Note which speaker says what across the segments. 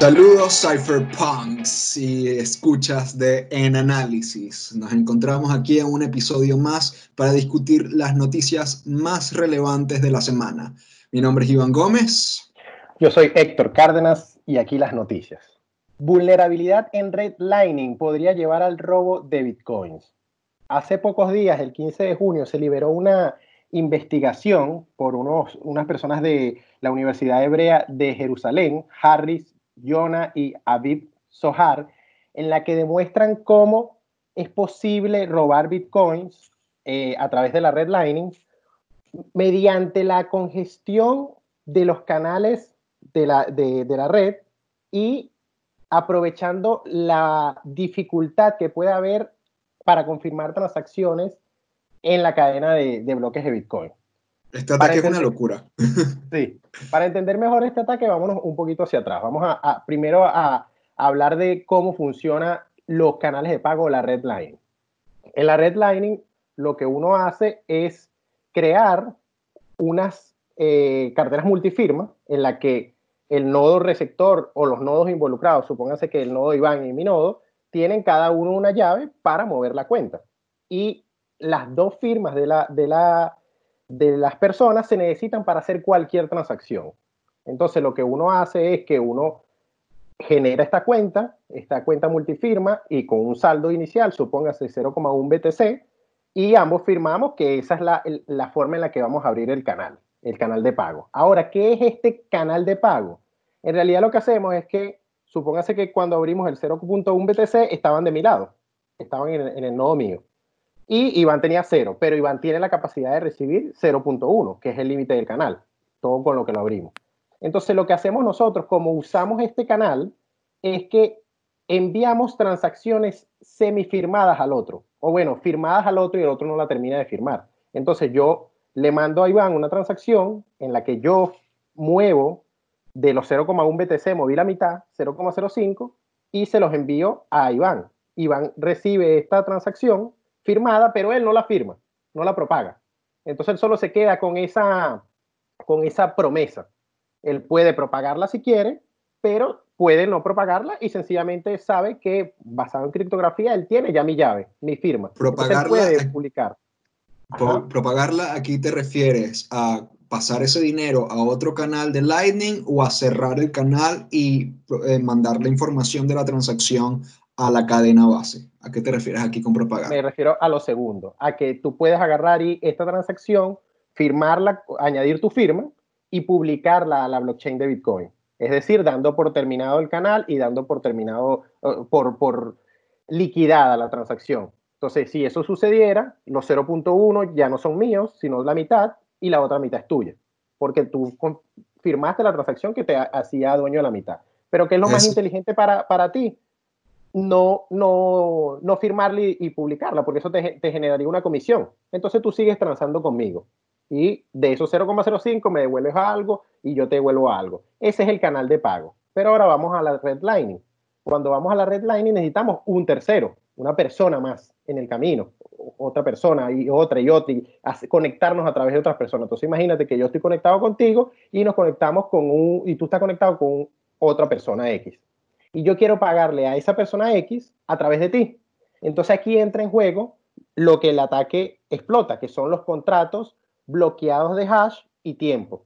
Speaker 1: Saludos cypherpunks y escuchas de En Análisis. Nos encontramos aquí en un episodio más para discutir las noticias más relevantes de la semana. Mi nombre es Iván Gómez.
Speaker 2: Yo soy Héctor Cárdenas y aquí las noticias. Vulnerabilidad en redlining podría llevar al robo de bitcoins. Hace pocos días, el 15 de junio, se liberó una investigación por unos, unas personas de la Universidad Hebrea de Jerusalén, Harris Yona y Aviv Sohar, en la que demuestran cómo es posible robar bitcoins eh, a través de la redlining mediante la congestión de los canales de la, red y aprovechando la dificultad que puede haber para confirmar transacciones en la cadena de, de bloques de Bitcoin.
Speaker 1: Este ataque es una locura.
Speaker 2: Sí, para entender mejor este ataque, vámonos un poquito hacia atrás. Vamos a, primero a, hablar de cómo funcionan los canales de pago, la redlining. En la redlining, lo que uno hace es crear unas eh, carteras multifirma en la que el nodo receptor o los nodos involucrados, supóngase que el nodo Iván y mi nodo, tienen cada uno una llave para mover la cuenta. Y las dos firmas de la, de la de las personas se necesitan para hacer cualquier transacción. Entonces lo que uno hace es que uno genera esta cuenta, esta cuenta multifirma y con un saldo inicial, supóngase 0,1 BTC, y ambos firmamos que esa es la, la, forma en la que vamos a abrir el canal, el canal de pago. Ahora, ¿qué es este canal de pago? En realidad lo que hacemos es que, supóngase que cuando abrimos el 0.1 BTC estaban de mi lado, estaban en, en el nodo mío y Iván tenía cero, pero Iván tiene la capacidad de recibir 0.1, que es el límite del canal, todo con lo que lo abrimos. Entonces, lo que hacemos nosotros, como usamos este canal, es que enviamos transacciones semifirmadas al otro, o bueno, firmadas al otro y el otro no la termina de firmar. Entonces, yo le mando a Iván una transacción en la que yo muevo de los 0,1 BTC, moví la mitad, 0,05, y se los envío a Iván. Iván recibe esta transacción firmada, pero él no la firma, no la propaga. Entonces él solo se queda con esa, con esa promesa. Él puede propagarla si quiere, pero puede no propagarla y sencillamente sabe que basado en criptografía él tiene ya mi llave, mi firma.
Speaker 1: Propagarla,
Speaker 2: puede publicar.
Speaker 1: Propagarla aquí te refieres a pasar ese dinero a otro canal de Lightning o a cerrar el canal y eh, mandar la información de la transacción a la cadena base. ¿A qué te refieres aquí con propaganda?
Speaker 2: Me refiero a lo segundo, a que tú puedes agarrar y esta transacción, firmarla, añadir tu firma y publicarla a la blockchain de Bitcoin. Es decir, dando por terminado el canal y dando por terminado, eh, por, por liquidada la transacción. Entonces, si eso sucediera, los 0.1 ya no son míos, sino la mitad y la otra mitad es tuya, porque tú firmaste la transacción que te hacía dueño de la mitad. Pero ¿qué es lo más inteligente para, para ti? No, no, no firmarla y, publicarla, porque eso te, generaría una comisión. Entonces tú sigues transando conmigo. Y de esos 0,05 me devuelves algo y yo te devuelvo algo. Ese es el canal de pago. Pero ahora vamos a la redlining. Cuando vamos a la redlining necesitamos un tercero, una persona más en el camino, otra persona y otra y otra, y conectarnos a través de otras personas. Entonces imagínate que yo estoy conectado contigo y nos conectamos con un, y tú estás conectado con otra persona X y yo quiero pagarle a esa persona X a través de ti. Entonces aquí entra en juego lo que el ataque explota, que son los contratos bloqueados de hash y tiempo.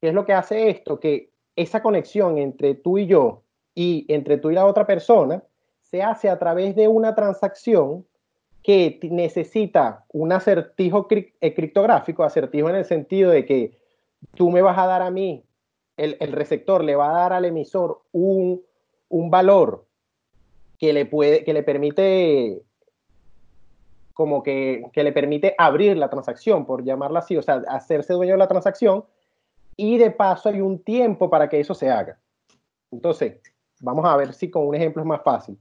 Speaker 2: ¿Qué es lo que hace esto? Que esa conexión entre tú y yo y entre tú y la otra persona se hace a través de una transacción que necesita un acertijo eh, criptográfico, acertijo en el sentido de que tú me vas a dar a mí, el, el receptor le va a dar al emisor un, un valor que le puede, que le permite como que, le permite abrir la transacción, por llamarla así, o sea, hacerse dueño de la transacción, y de paso hay un tiempo para que eso se haga. Entonces, vamos a ver si con un ejemplo es más fácil.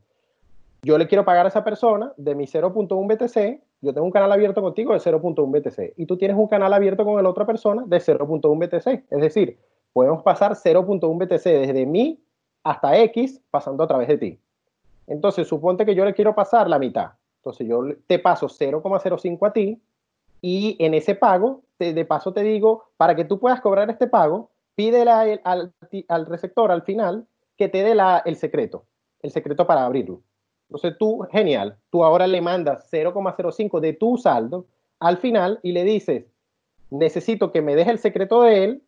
Speaker 2: Yo le quiero pagar a esa persona de mi 0.1 BTC, yo tengo un canal abierto contigo de 0.1 BTC, y tú tienes un canal abierto con la otra persona de 0.1 BTC. Es decir, podemos pasar 0.1 BTC desde mi hasta X pasando a través de ti. Entonces, suponte que yo le quiero pasar la mitad. Entonces, yo te paso 0,05 a ti y en ese pago, de paso te digo, para que tú puedas cobrar este pago, pídele al, al, receptor al final que te dé la, el secreto, el secreto para abrirlo. Entonces tú, genial, tú ahora le mandas 0,05 de tu saldo al final y le dices, necesito que me deje el secreto de él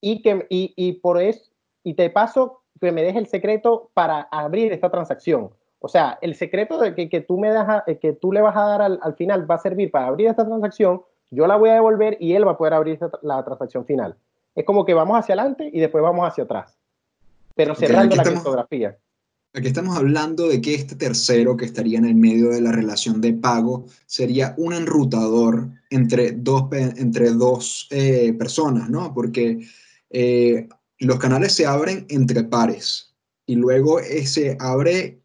Speaker 2: y que y, y por eso y te paso que me deje el secreto para abrir esta transacción. O sea, el secreto de que, que tú me das eh, que tú le vas a dar al, al, final va a servir para abrir esta transacción, yo la voy a devolver y él va a poder abrir esta, la transacción final. Es como que vamos hacia adelante y después vamos hacia atrás, pero cerrando okay, la estamos, criptografía.
Speaker 1: Aquí estamos hablando de que este tercero que estaría en el medio de la relación de pago sería un enrutador entre dos, entre dos eh, personas, ¿no? Porque eh, los canales se abren entre pares y luego eh, se abre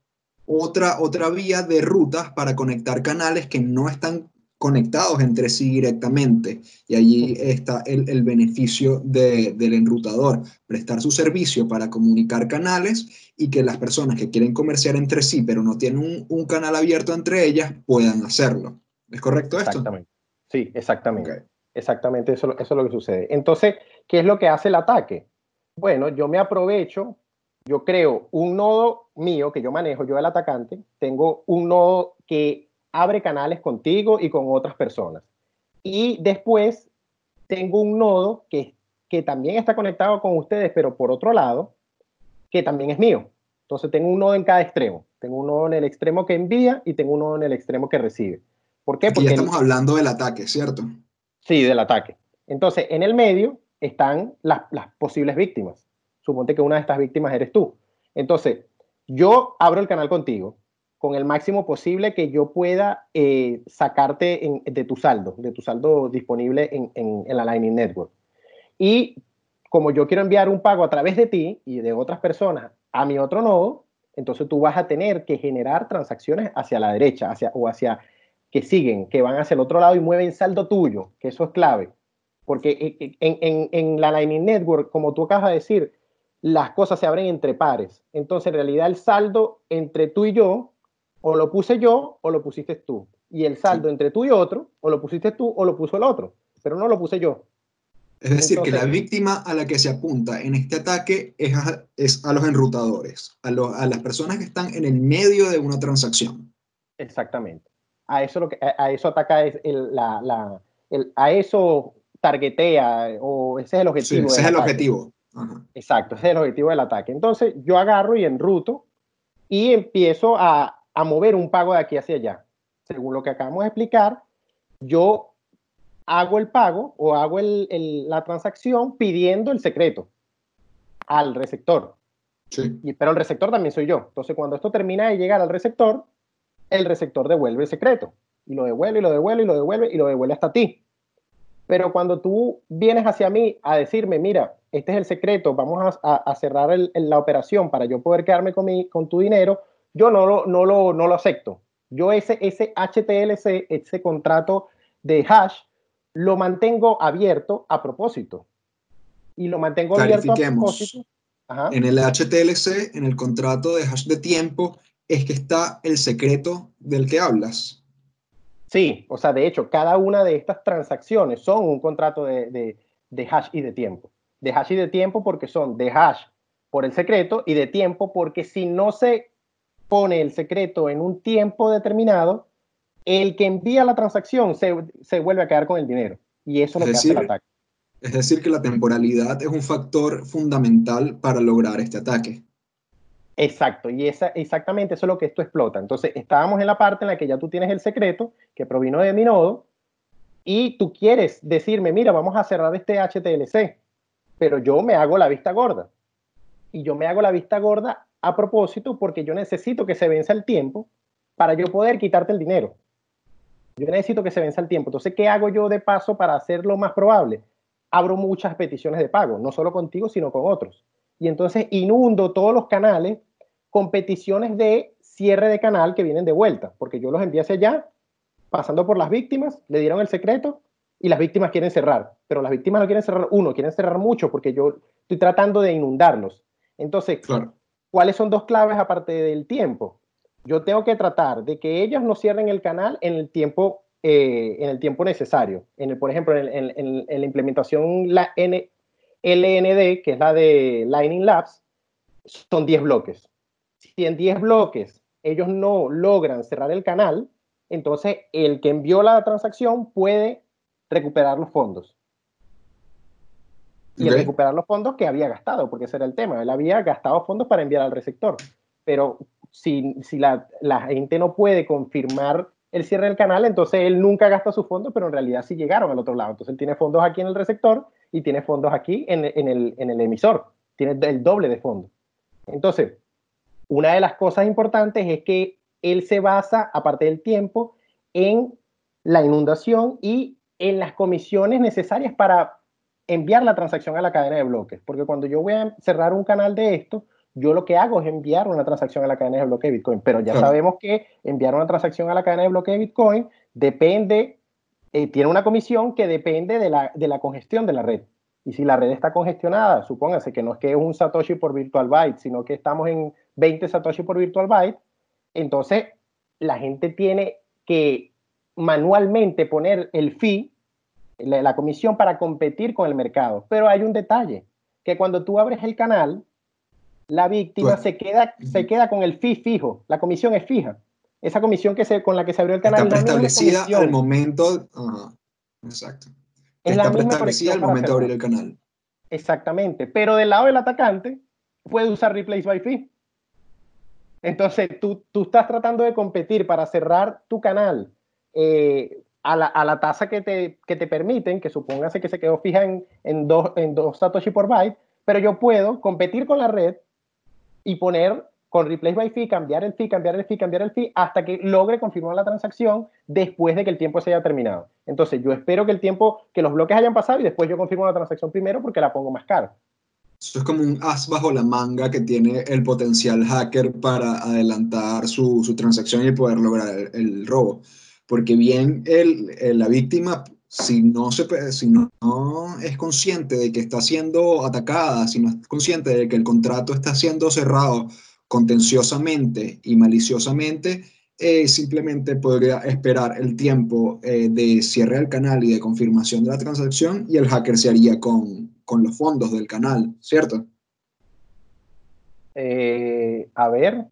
Speaker 1: otra, otra vía de rutas para conectar canales que no están conectados entre sí directamente. Y allí está el, el beneficio de, del enrutador, prestar su servicio para comunicar canales y que las personas que quieren comerciar entre sí, pero no tienen un, un canal abierto entre ellas, puedan hacerlo. ¿Es correcto esto?
Speaker 2: Exactamente. Sí, exactamente. Okay. Exactamente, eso, eso es lo que sucede. Entonces, ¿qué es lo que hace el ataque? Bueno, yo me aprovecho, yo creo un nodo mío que yo manejo, yo el atacante, tengo un nodo que abre canales contigo y con otras personas. Y después tengo un nodo que, que también está conectado con ustedes, pero por otro lado, que también es mío. Entonces tengo un nodo en cada extremo. Tengo un nodo en el extremo que envía y tengo un nodo en el extremo que recibe. ¿Por qué? Porque
Speaker 1: ya estamos el... hablando del ataque, ¿cierto?
Speaker 2: Sí, del ataque. Entonces, en el medio están las, posibles víctimas. Suponte que una de estas víctimas eres tú. Entonces, yo abro el canal contigo, con el máximo posible que yo pueda eh, sacarte de tu saldo, de tu saldo disponible en, en, en, la Lightning Network. Y como yo quiero enviar un pago a través de ti y de otras personas a mi otro nodo, entonces tú vas a tener que generar transacciones hacia la derecha hacia, o hacia que siguen, que van hacia el otro lado y mueven saldo tuyo, que eso es clave. Porque en, en la Lightning Network, como tú acabas de decir, las cosas se abren entre pares. Entonces, en realidad, el saldo entre tú y yo o lo puse yo o lo pusiste tú. Y el saldo sí. entre tú y otro, o lo pusiste tú o lo puso el otro, pero no lo puse yo.
Speaker 1: Es decir, Entonces, que la víctima a la que se apunta en este ataque es a, es a los enrutadores, a, lo, a, las personas que están en el medio de una transacción.
Speaker 2: Exactamente. A eso, lo que, a, a eso ataca el, la, la, el, a eso targetea, o ese es el objetivo.
Speaker 1: Sí, ese es el objetivo. Ajá.
Speaker 2: Exacto, ese es el objetivo del ataque. Entonces, yo agarro y enruto y empiezo a, a mover un pago de aquí hacia allá. Según lo que acabamos de explicar, yo hago el pago o hago el, el, la transacción pidiendo el secreto al receptor.
Speaker 1: Sí.
Speaker 2: Y, pero el receptor también soy yo. Entonces, cuando esto termina de llegar al receptor, el receptor devuelve el secreto. Y lo devuelve, y lo devuelve, y lo devuelve, y lo devuelve hasta ti. Pero cuando tú vienes hacia mí a decirme, mira, este es el secreto, vamos a, a, a cerrar el, la operación para yo poder quedarme con, mi, con tu dinero, yo no lo, no lo, no lo acepto. Yo ese, ese HTLC, ese contrato de hash, lo mantengo abierto a propósito. Y lo mantengo abierto a propósito.
Speaker 1: Ajá. En el HTLC, en el contrato de hash de tiempo, es que está el secreto del que hablas.
Speaker 2: Sí, o sea, de hecho, cada una de estas transacciones son un contrato de, de, de hash y de tiempo. De hash y de tiempo porque son de hash por el secreto y de tiempo porque si no se pone el secreto en un tiempo determinado, el que envía la transacción se, se vuelve a quedar con el dinero. Y eso es, lo decir, que hace el ataque.
Speaker 1: Es decir, que la temporalidad es un factor fundamental para lograr este ataque.
Speaker 2: Exacto, y esa, exactamente eso es lo que esto explota. Entonces, estábamos en la parte en la que ya tú tienes el secreto que provino de mi nodo y tú quieres decirme, mira, vamos a cerrar este HTLC, pero yo me hago la vista gorda. Y yo me hago la vista gorda a propósito porque yo necesito que se venza el tiempo para yo poder quitarte el dinero. Yo necesito que se venza el tiempo. Entonces, ¿qué hago yo de paso para hacerlo más probable? Abro muchas peticiones de pago, no solo contigo, sino con otros. Y entonces inundo todos los canales con peticiones de cierre de canal que vienen de vuelta, porque yo los envié hacia allá, pasando por las víctimas, le dieron el secreto y las víctimas quieren cerrar. Pero las víctimas no quieren cerrar uno, quieren cerrar mucho porque yo estoy tratando de inundarlos. Entonces,
Speaker 1: claro.
Speaker 2: ¿Cuáles son dos claves aparte del tiempo? Yo tengo que tratar de que ellos no cierren el canal en el tiempo, eh, en el tiempo necesario. En el, por ejemplo, en, en, en, en la implementación la N, LND, que es la de Lightning Labs, son 10 bloques. Si en 10 bloques ellos no logran cerrar el canal, entonces el que envió la transacción puede recuperar los fondos. Y recuperar los fondos que había gastado, porque ese era el tema. Él había gastado fondos para enviar al receptor. Pero si, si la, la, gente no puede confirmar el cierre del canal, entonces él nunca gasta sus fondos, pero en realidad sí llegaron al otro lado. Entonces él tiene fondos aquí en el receptor y tiene fondos aquí en, el, en el emisor. Tiene el doble de fondos. Entonces, una de las cosas importantes es que él se basa, aparte del tiempo, en la inundación y en las comisiones necesarias para enviar la transacción a la cadena de bloques. Porque cuando yo voy a cerrar un canal de esto, yo lo que hago es enviar una transacción a la cadena de bloques de Bitcoin. Pero ya sabemos que enviar una transacción a la cadena de bloques de Bitcoin depende, eh, tiene una comisión que depende de la, de la congestión de la red. Y si la red está congestionada, supóngase que no es que es un Satoshi por virtual byte, sino que estamos en 20 Satoshi por virtual byte, entonces la gente tiene que manualmente poner el fee, la, comisión para competir con el mercado. Pero hay un detalle, que cuando tú abres el canal, la víctima se, queda, se queda con el fee fijo, la comisión es fija. Esa comisión que se, con la que se abrió el canal
Speaker 1: está establecida al momento. exacto. Es está misma al momento de abrir el canal.
Speaker 2: Exactamente. Pero del lado del atacante, puede usar replace by fee. Entonces, tú, tú estás tratando de competir para cerrar tu canal eh, a, la, a, la, tasa que te, que te permiten, que supóngase que se quedó fija en, en, dos, en dos Satoshi por byte, pero yo puedo competir con la red y poner con replace by fee, cambiar el fee, cambiar el fee, cambiar el fee, hasta que logre confirmar la transacción después de que el tiempo se haya terminado. Entonces, yo espero que el tiempo, que los bloques hayan pasado y después yo confirmo la transacción primero porque la pongo más cara.
Speaker 1: Eso es como un as bajo la manga que tiene el potencial hacker para adelantar su, su transacción y poder lograr el, robo. Porque bien el, la víctima, si no, se, si no, es consciente de que está siendo atacada, si no es consciente de que el contrato está siendo cerrado contenciosamente y maliciosamente, eh, simplemente podría esperar el tiempo eh, de cierre del canal y de confirmación de la transacción y el hacker se haría con, con los fondos del canal, ¿cierto?
Speaker 2: Eh, a ver.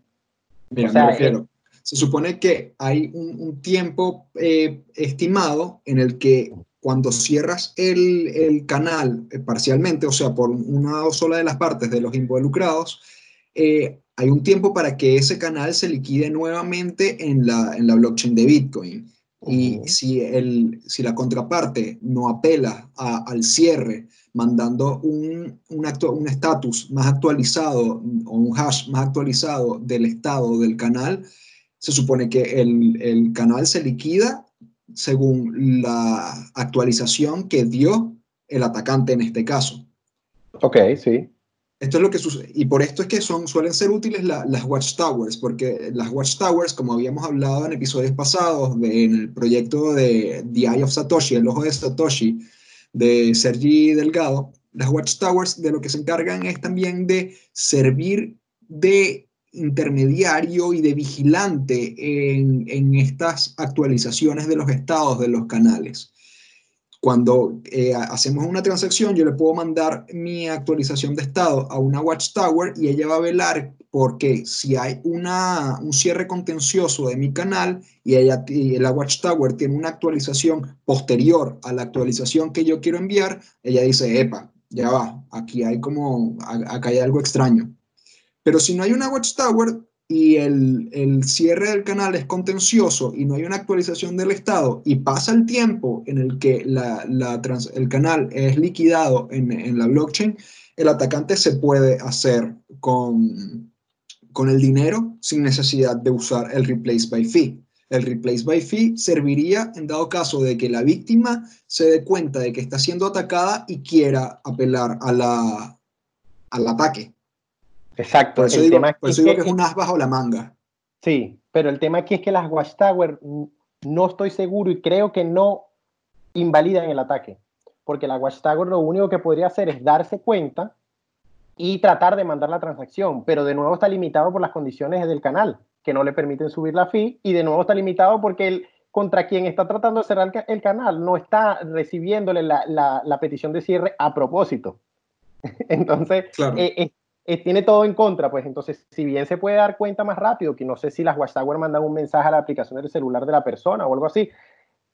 Speaker 1: Mira, me refiero. Se supone que hay un, tiempo eh, estimado en el que cuando cierras el, canal eh, parcialmente, o sea, por una o sola de las partes de los involucrados, hay un tiempo para que ese canal se liquide nuevamente en la, en la blockchain de Bitcoin. Y si, el, si la contraparte no apela al cierre mandando un estatus un más actualizado o un hash más actualizado del estado del canal, se supone que el, el canal se liquida según la actualización que dio el atacante en este caso.
Speaker 2: Ok, sí.
Speaker 1: Esto es lo que sucede. Y por esto es que son, suelen ser útiles las watchtowers, porque las watchtowers, como habíamos hablado en episodios pasados, en el proyecto de The Eye of Satoshi, el ojo de Satoshi, de Sergi Delgado, las Watchtowers de lo que se encargan es también de servir de intermediario y de vigilante en, en estas actualizaciones de los estados de los canales. Cuando eh, hacemos una transacción, yo le puedo mandar mi actualización de estado a una Watchtower y ella va a velar porque si hay una, un cierre contencioso de mi canal y, ella, la Watchtower tiene una actualización posterior a la actualización que yo quiero enviar, ella dice, epa, ya va, aquí hay como, acá hay algo extraño. Pero si no hay una Watchtower, y el, el, cierre del canal es contencioso y no hay una actualización del estado y pasa el tiempo en el que la, la el canal es liquidado en, en, la blockchain, el atacante se puede hacer con, con el dinero sin necesidad de usar el replace by fee. El replace by fee serviría en dado caso de que la víctima se dé cuenta de que está siendo atacada y quiera apelar a la, al ataque.
Speaker 2: Exacto.
Speaker 1: Por eso, digo, que, es un as bajo la manga.
Speaker 2: Sí, pero el tema aquí es que las Watchtower no estoy seguro y creo que no invalidan el ataque. Porque la Watchtower lo único que podría hacer es darse cuenta y tratar de mandar la transacción, pero de nuevo está limitado por las condiciones del canal, que no le permiten subir la fee, y de nuevo está limitado porque el, contra quien está tratando de cerrar el canal no está recibiéndole la, la, petición de cierre a propósito. Entonces, claro. Eh, eh, tiene todo en contra, pues entonces, si bien se puede dar cuenta más rápido, que no sé si las Watchtower mandan un mensaje a la aplicación del celular de la persona o algo así,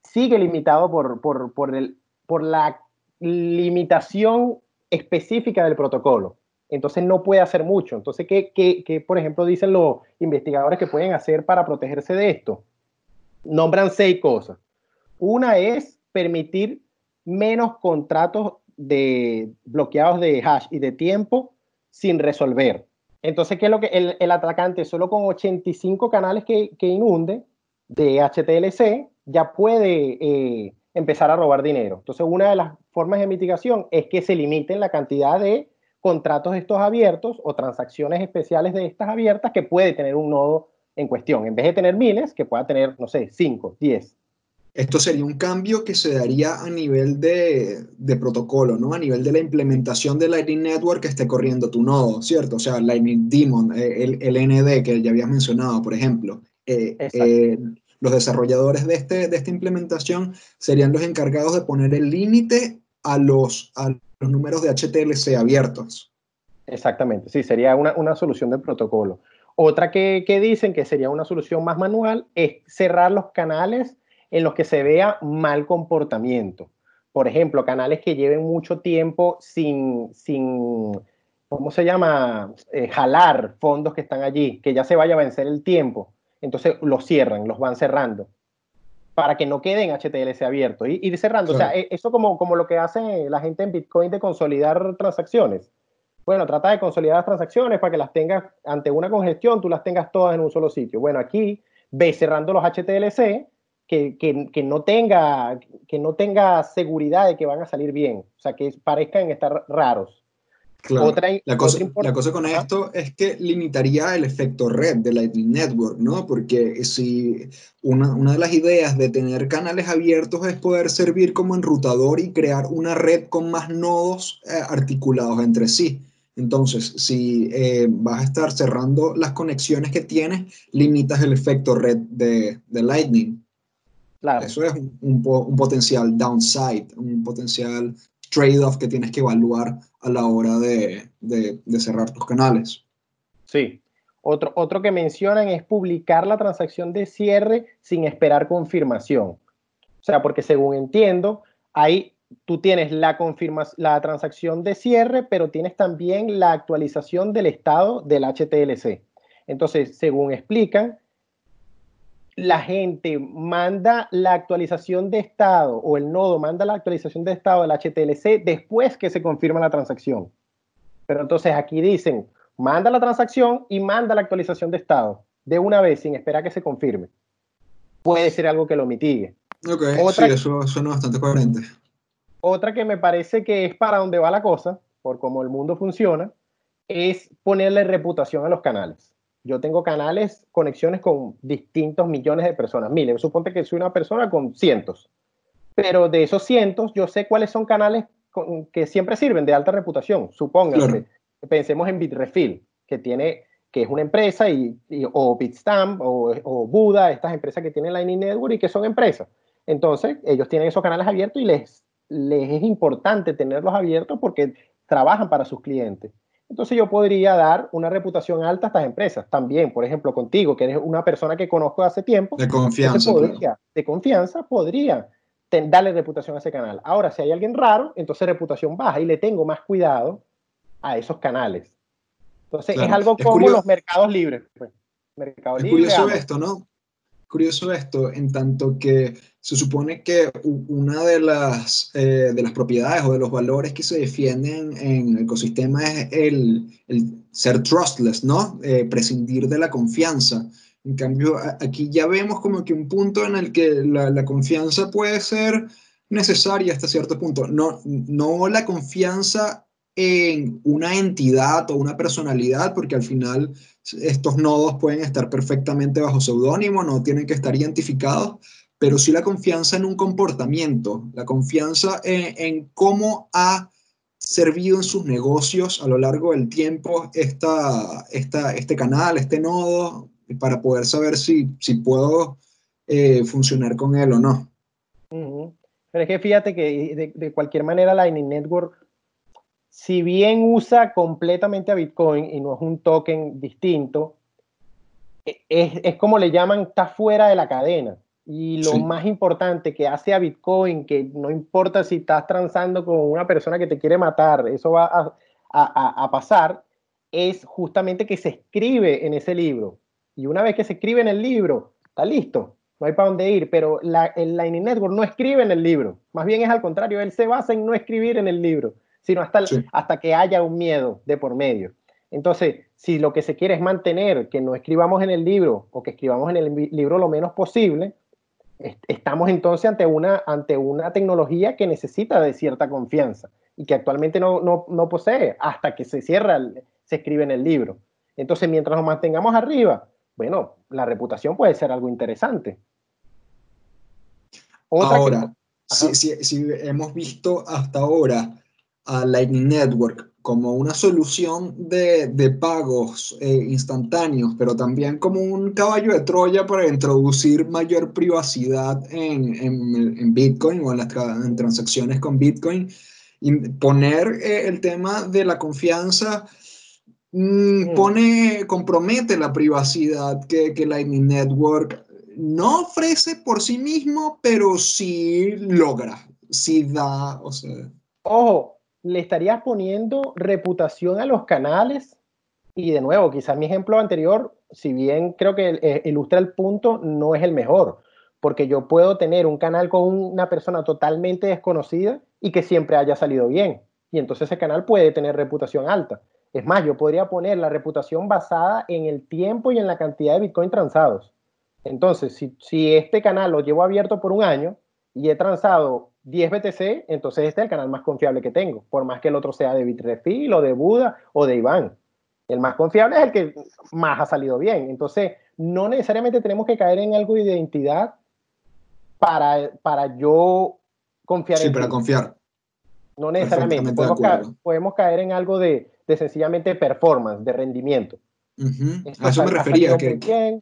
Speaker 2: sigue limitado por, por, por, el, por la limitación específica del protocolo. Entonces no puede hacer mucho. Entonces, ¿qué, qué, qué, por ejemplo, dicen los investigadores que pueden hacer para protegerse de esto? Nombran seis cosas. Una es permitir menos contratos de bloqueados de hash y de tiempo sin resolver. Entonces, ¿qué es lo que el, atacante solo con 85 canales que, que, inunde de HTLC ya puede eh, empezar a robar dinero? Entonces, una de las formas de mitigación es que se limiten la cantidad de contratos estos abiertos o transacciones especiales de estas abiertas que puede tener un nodo en cuestión. En vez de tener miles, que pueda tener, no sé, 5, 10.
Speaker 1: Esto sería un cambio que se daría a nivel de, de, protocolo, ¿no? A nivel de la implementación de Lightning Network que esté corriendo tu nodo, ¿cierto? O sea, Lightning Daemon, eh, el, el ND que ya habías mencionado, por ejemplo. Eh, eh, los desarrolladores de, este, de esta implementación serían los encargados de poner el límite a los, a los números de HTLC abiertos.
Speaker 2: Exactamente, sí, sería una, una solución del protocolo. Otra que, que dicen que sería una solución más manual es cerrar los canales en los que se vea mal comportamiento. Por ejemplo, canales que lleven mucho tiempo sin, sin ¿cómo se llama? Eh, jalar fondos que están allí, que ya se vaya a vencer el tiempo. Entonces los cierran, los van cerrando para que no queden HTLC abiertos y ir cerrando. Claro. O sea, e, eso como, como lo que hace la gente en Bitcoin de consolidar transacciones. Bueno, trata de consolidar las transacciones para que las tengas ante una congestión, tú las tengas todas en un solo sitio. Bueno, aquí ve cerrando los HTLC que, que, que, no tenga, que no tenga seguridad de que van a salir bien, o sea, que parezcan estar raros.
Speaker 1: Claro. Otra, la, cosa, la, cosa, con esto es que limitaría el efecto red de Lightning Network, ¿no? Porque si una, una, de las ideas de tener canales abiertos es poder servir como enrutador y crear una red con más nodos eh, articulados entre sí. Entonces, si eh, vas a estar cerrando las conexiones que tienes, limitas el efecto red de, de Lightning. Claro. Eso es un, un, un, potencial downside, un potencial trade-off que tienes que evaluar a la hora de, de, de, cerrar tus canales.
Speaker 2: Sí. Otro, otro que mencionan es publicar la transacción de cierre sin esperar confirmación. O sea, porque según entiendo, ahí tú tienes la, la transacción de cierre, pero tienes también la actualización del estado del HTLC. Entonces, según explican, la gente manda la actualización de estado o el nodo manda la actualización de estado del HTLC después que se confirma la transacción. Pero entonces aquí dicen, manda la transacción y manda la actualización de estado de una vez sin esperar que se confirme. Puede ser algo que lo mitigue.
Speaker 1: Ok, Otra, sí, eso suena bastante coherente.
Speaker 2: Otra que me parece que es para donde va la cosa, por cómo el mundo funciona, es ponerle reputación a los canales yo tengo canales, conexiones con distintos millones de personas. Mire, suponte que soy una persona con cientos, pero de esos cientos yo sé cuáles son canales con, que siempre sirven de alta reputación. Supónganse, claro. pensemos en Bitrefill, que tiene que es una empresa, y, y o Bitstamp, o, o, Buda, estas empresas que tienen Lightning Network y que son empresas. Entonces, ellos tienen esos canales abiertos y les, les es importante tenerlos abiertos porque trabajan para sus clientes. Entonces yo podría dar una reputación alta a estas empresas también, por ejemplo, contigo, que eres una persona que conozco hace tiempo.
Speaker 1: De confianza.
Speaker 2: Podría, claro. De confianza podría darle reputación a ese canal. Ahora, si hay alguien raro, entonces reputación baja y le tengo más cuidado a esos canales. Entonces claro. es algo es como curioso. los mercados libres. Pues.
Speaker 1: Mercado es libre, curioso esto, ¿no? Curioso esto, en tanto que se supone que una de las, eh, de las propiedades o de los valores que se defienden en el ecosistema es el, el ser trustless, ¿no? Eh, prescindir de la confianza. En cambio, aquí ya vemos como que un punto en el que la, la, confianza puede ser necesaria hasta cierto punto. No, no la confianza en una entidad o una personalidad, porque al final estos nodos pueden estar perfectamente bajo seudónimo, no tienen que estar identificados, pero sí la confianza en un comportamiento, la confianza en, cómo ha servido en sus negocios a lo largo del tiempo esta, esta, este canal, este nodo, para poder saber si, si puedo eh, funcionar con él o no.
Speaker 2: Pero es que fíjate que de, de, cualquier manera Lightning Network si bien usa completamente a Bitcoin y no es un token distinto, e, es, como le llaman, está fuera de la cadena. Y lo más importante que hace a Bitcoin, que no importa si estás transando con una persona que te quiere matar, eso va a, a pasar, es justamente que se escribe en ese libro. Y una vez que se escribe en el libro, está listo, no hay para dónde ir, pero la, el Lightning Network no escribe en el libro, más bien es al contrario, él se basa en no escribir en el libro, sino hasta, hasta que haya un miedo de por medio. Entonces, si lo que se quiere es mantener que no escribamos en el libro o que escribamos en el libro lo menos posible, estamos entonces ante una, ante una tecnología que necesita de cierta confianza y que actualmente no, no, no posee hasta que se cierra, se escribe en el libro. Entonces, mientras nos mantengamos arriba, bueno, la reputación puede ser algo interesante.
Speaker 1: ahora, si, hemos visto hasta ahora a Lightning Network como una solución de, pagos eh, instantáneos, pero también como un caballo de Troya para introducir mayor privacidad en, Bitcoin o en las transacciones con Bitcoin, y poner eh, el tema de la confianza Mm, mm. pone, compromete la privacidad que, que Lightning Network no ofrece por sí mismo, pero sí logra, sí da, o sea.
Speaker 2: Ojo, le estarías poniendo reputación a los canales y de nuevo, quizás mi ejemplo anterior, si bien creo que eh, ilustra el punto, no es el mejor, porque yo puedo tener un canal con una persona totalmente desconocida y que siempre haya salido bien, y entonces ese canal puede tener reputación alta. Es más, yo podría poner la reputación basada en el tiempo y en la cantidad de Bitcoin transados. Entonces, si, este canal lo llevo abierto por un año y he transado 10 BTC, entonces este es el canal más confiable que tengo, por más que el otro sea de Bitrefill o de Buda o de Iván. El más confiable es el que más ha salido bien. Entonces, no necesariamente tenemos que caer en algo de identidad para, para yo confiar
Speaker 1: en Sí, para confiar.
Speaker 2: No necesariamente. podemos caer en algo de, de sencillamente performance, de rendimiento.
Speaker 1: A eso me refería. Que,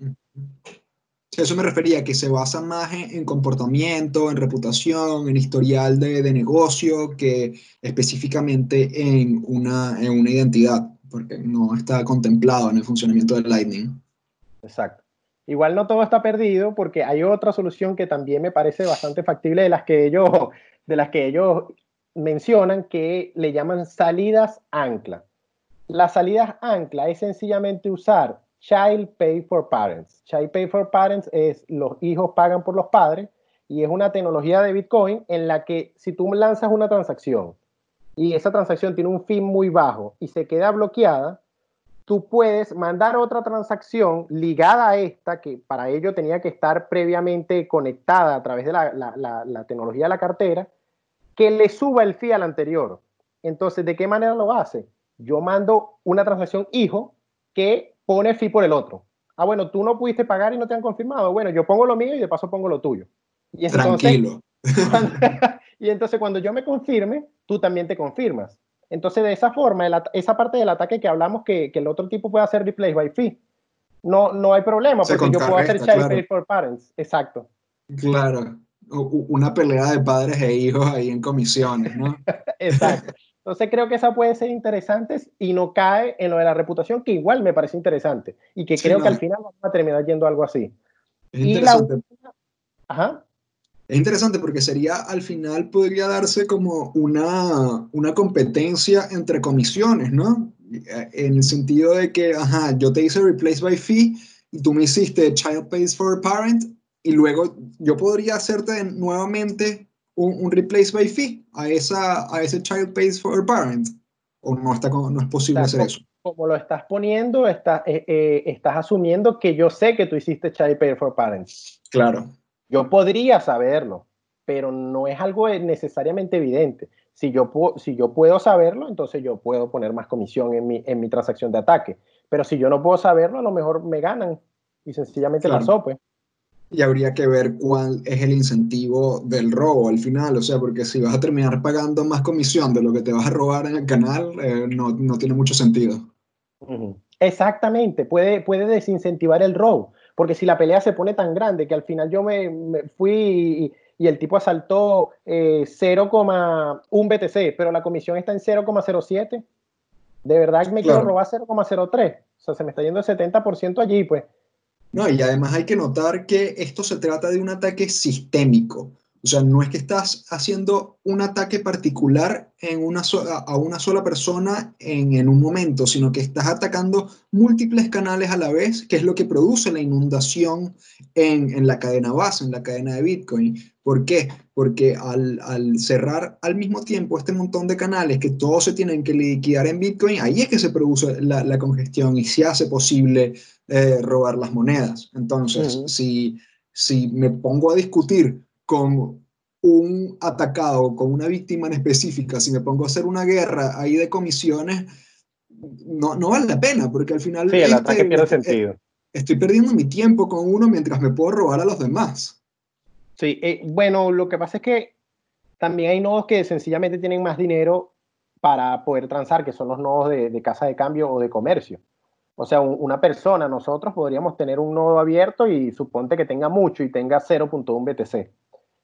Speaker 1: eso me refería, que se basa más en, comportamiento, en reputación, en historial de, negocio, que específicamente en una, en una identidad, porque no está contemplado en el funcionamiento del Lightning.
Speaker 2: Exacto. Igual no todo está perdido porque hay otra solución que también me parece bastante factible de las que ellos, de las que ellos mencionan que le llaman salidas ancla. Las salidas ancla es sencillamente usar Child Pay for Parents. Child Pay for Parents es los hijos pagan por los padres y es una tecnología de Bitcoin en la que si tú lanzas una transacción y esa transacción tiene un fin muy bajo y se queda bloqueada, tú puedes mandar otra transacción ligada a esta, que para ello tenía que estar previamente conectada a través de la, la tecnología de la cartera, que le suba el fee al anterior. Entonces, ¿de qué manera lo hace? yo mando una transacción hijo que pone fee por el otro. Ah, bueno, tú no pudiste pagar y no te han confirmado. Bueno, yo pongo lo mío y de paso pongo lo tuyo.
Speaker 1: Y Tranquilo.
Speaker 2: y entonces cuando yo me confirme, tú también te confirmas. Entonces, de esa forma, esa parte del ataque que hablamos, que, el otro tipo puede hacer replace by fee, no, no hay problema, porque yo puedo hacer child pay for parents. Exacto.
Speaker 1: Claro. Una pelea de padres e hijos ahí en comisiones, ¿no?
Speaker 2: Exacto. Entonces creo que esa puede ser interesante y no cae en lo de la reputación, que igual me parece interesante y que creo que al final vamos a terminar yendo algo así.
Speaker 1: Es interesante. Es interesante porque sería, al final podría darse como una, una competencia entre comisiones, ¿no? En el sentido de que, ajá, yo te hice replace by fee y tú me hiciste child pays for parent y luego yo podría hacerte nuevamente un, replace by fee a, esa, a ese child pays for parent? ¿O no, está, no es posible hacer eso?
Speaker 2: Como lo estás poniendo, está, eh, eh, estás asumiendo que yo sé que tú hiciste child pay for parents.
Speaker 1: Claro.
Speaker 2: Yo podría saberlo, pero no es algo necesariamente evidente. Si yo, si yo puedo saberlo, entonces yo puedo poner más comisión en mi, en mi transacción de ataque. Pero si yo no puedo saberlo, a lo mejor me ganan y sencillamente la pasó, pues
Speaker 1: y habría que ver cuál es el incentivo del robo al final, o sea, porque si vas a terminar pagando más comisión de lo que te vas a robar en el canal, eh, no, no, tiene mucho sentido.
Speaker 2: Exactamente, puede, puede desincentivar el robo, porque si la pelea se pone tan grande que al final yo me, fui y, y el tipo asaltó eh, 0,1 BTC, pero la comisión está en 0,07. De verdad me quiero robar 0,03. O sea, se me está yendo el 70% allí, pues.
Speaker 1: No, y además hay que notar que esto se trata de un ataque sistémico. O sea, no es que estás haciendo un ataque particular en una a una sola persona en, en, un momento, sino que estás atacando múltiples canales a la vez, que es lo que produce la inundación en, en la cadena base, en la cadena de Bitcoin. ¿Por qué? Porque al, al, cerrar al mismo tiempo este montón de canales que todos se tienen que liquidar en Bitcoin, ahí es que se produce la, la congestión y se hace posible eh, robar las monedas. Entonces, si, si me pongo a discutir con un atacado, con una víctima en específica, si me pongo a hacer una guerra ahí de comisiones, no, no vale la pena, porque al final...
Speaker 2: Sí, el este, ataque pierde sentido.
Speaker 1: Estoy perdiendo mi tiempo con uno mientras me puedo robar a los demás.
Speaker 2: Sí, eh, bueno, lo que pasa es que también hay nodos que sencillamente tienen más dinero para poder transar, que son los nodos de, de casa de cambio o de comercio. O sea, una persona, nosotros podríamos tener un nodo abierto y suponte que tenga mucho y tenga 0.1 BTC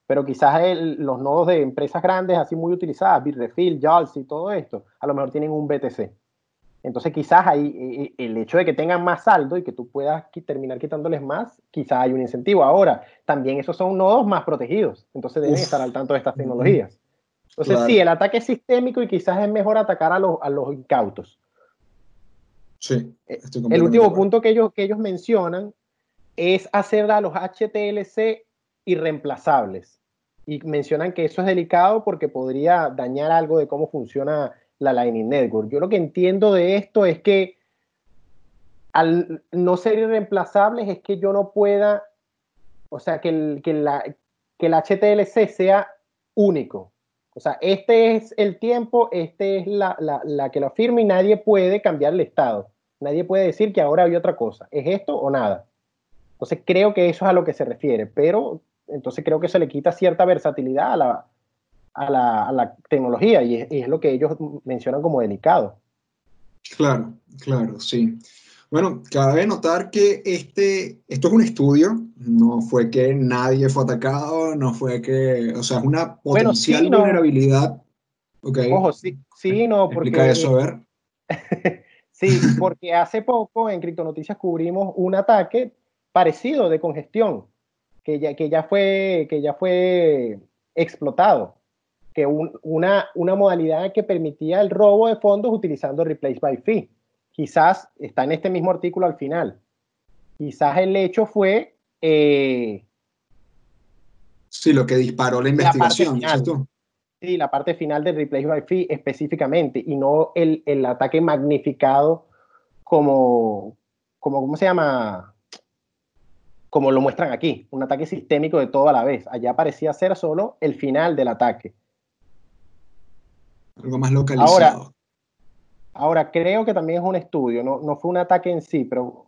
Speaker 2: pero quizás los nodos de empresas grandes, así muy utilizadas, Bitrefill, JALS y todo esto, a lo mejor tienen un BTC. Entonces quizás ahí eh, eh, el hecho de que tengan más saldo y que tú puedas terminar quitándoles más, quizás hay un incentivo. Ahora, también esos son nodos más protegidos, entonces deben estar al tanto de estas tecnologías. Entonces sí, el ataque es sistémico y quizás es mejor atacar a los, a los incautos.
Speaker 1: Sí.
Speaker 2: Eh, el último punto que ellos, que ellos mencionan es hacer a los HTLC irreemplazables y mencionan que eso es delicado porque podría dañar algo de cómo funciona la Lightning Network. Yo lo que entiendo de esto es que al no ser irreemplazables es que yo no pueda, o sea, que el, que la, que el HTLC sea único. O sea, este es el tiempo, este es la, la, la que lo firma y nadie puede cambiar el estado. Nadie puede decir que ahora hay otra cosa. ¿Es esto o nada? Entonces creo que eso es a lo que se refiere, pero entonces creo que se le quita cierta versatilidad a la, a la, tecnología y es, lo que ellos mencionan como delicado.
Speaker 1: Claro, claro, sí. Bueno, cabe notar que este, esto es un estudio, no fue que nadie fue atacado, no fue que, o sea, es una potencial vulnerabilidad. Okay.
Speaker 2: Ojo, sí, sí, no, porque...
Speaker 1: Explica eso, a ver.
Speaker 2: sí, porque hace poco en Criptonoticias cubrimos un ataque parecido de congestión que ya, que ya, fue, que ya fue explotado, que una, una modalidad que permitía el robo de fondos utilizando Replace by Fee. Quizás está en este mismo artículo al final. Quizás el hecho fue... Eh,
Speaker 1: sí, lo que disparó la investigación.
Speaker 2: sí, la parte final del Replace by Fee específicamente, y no el, el ataque magnificado como, como, ¿cómo se llama? como lo muestran aquí, un ataque sistémico de todo a la vez. Allá parecía ser solo el final del ataque.
Speaker 1: Algo más localizado.
Speaker 2: Ahora, creo que también es un estudio, no, no fue un ataque en sí, pero...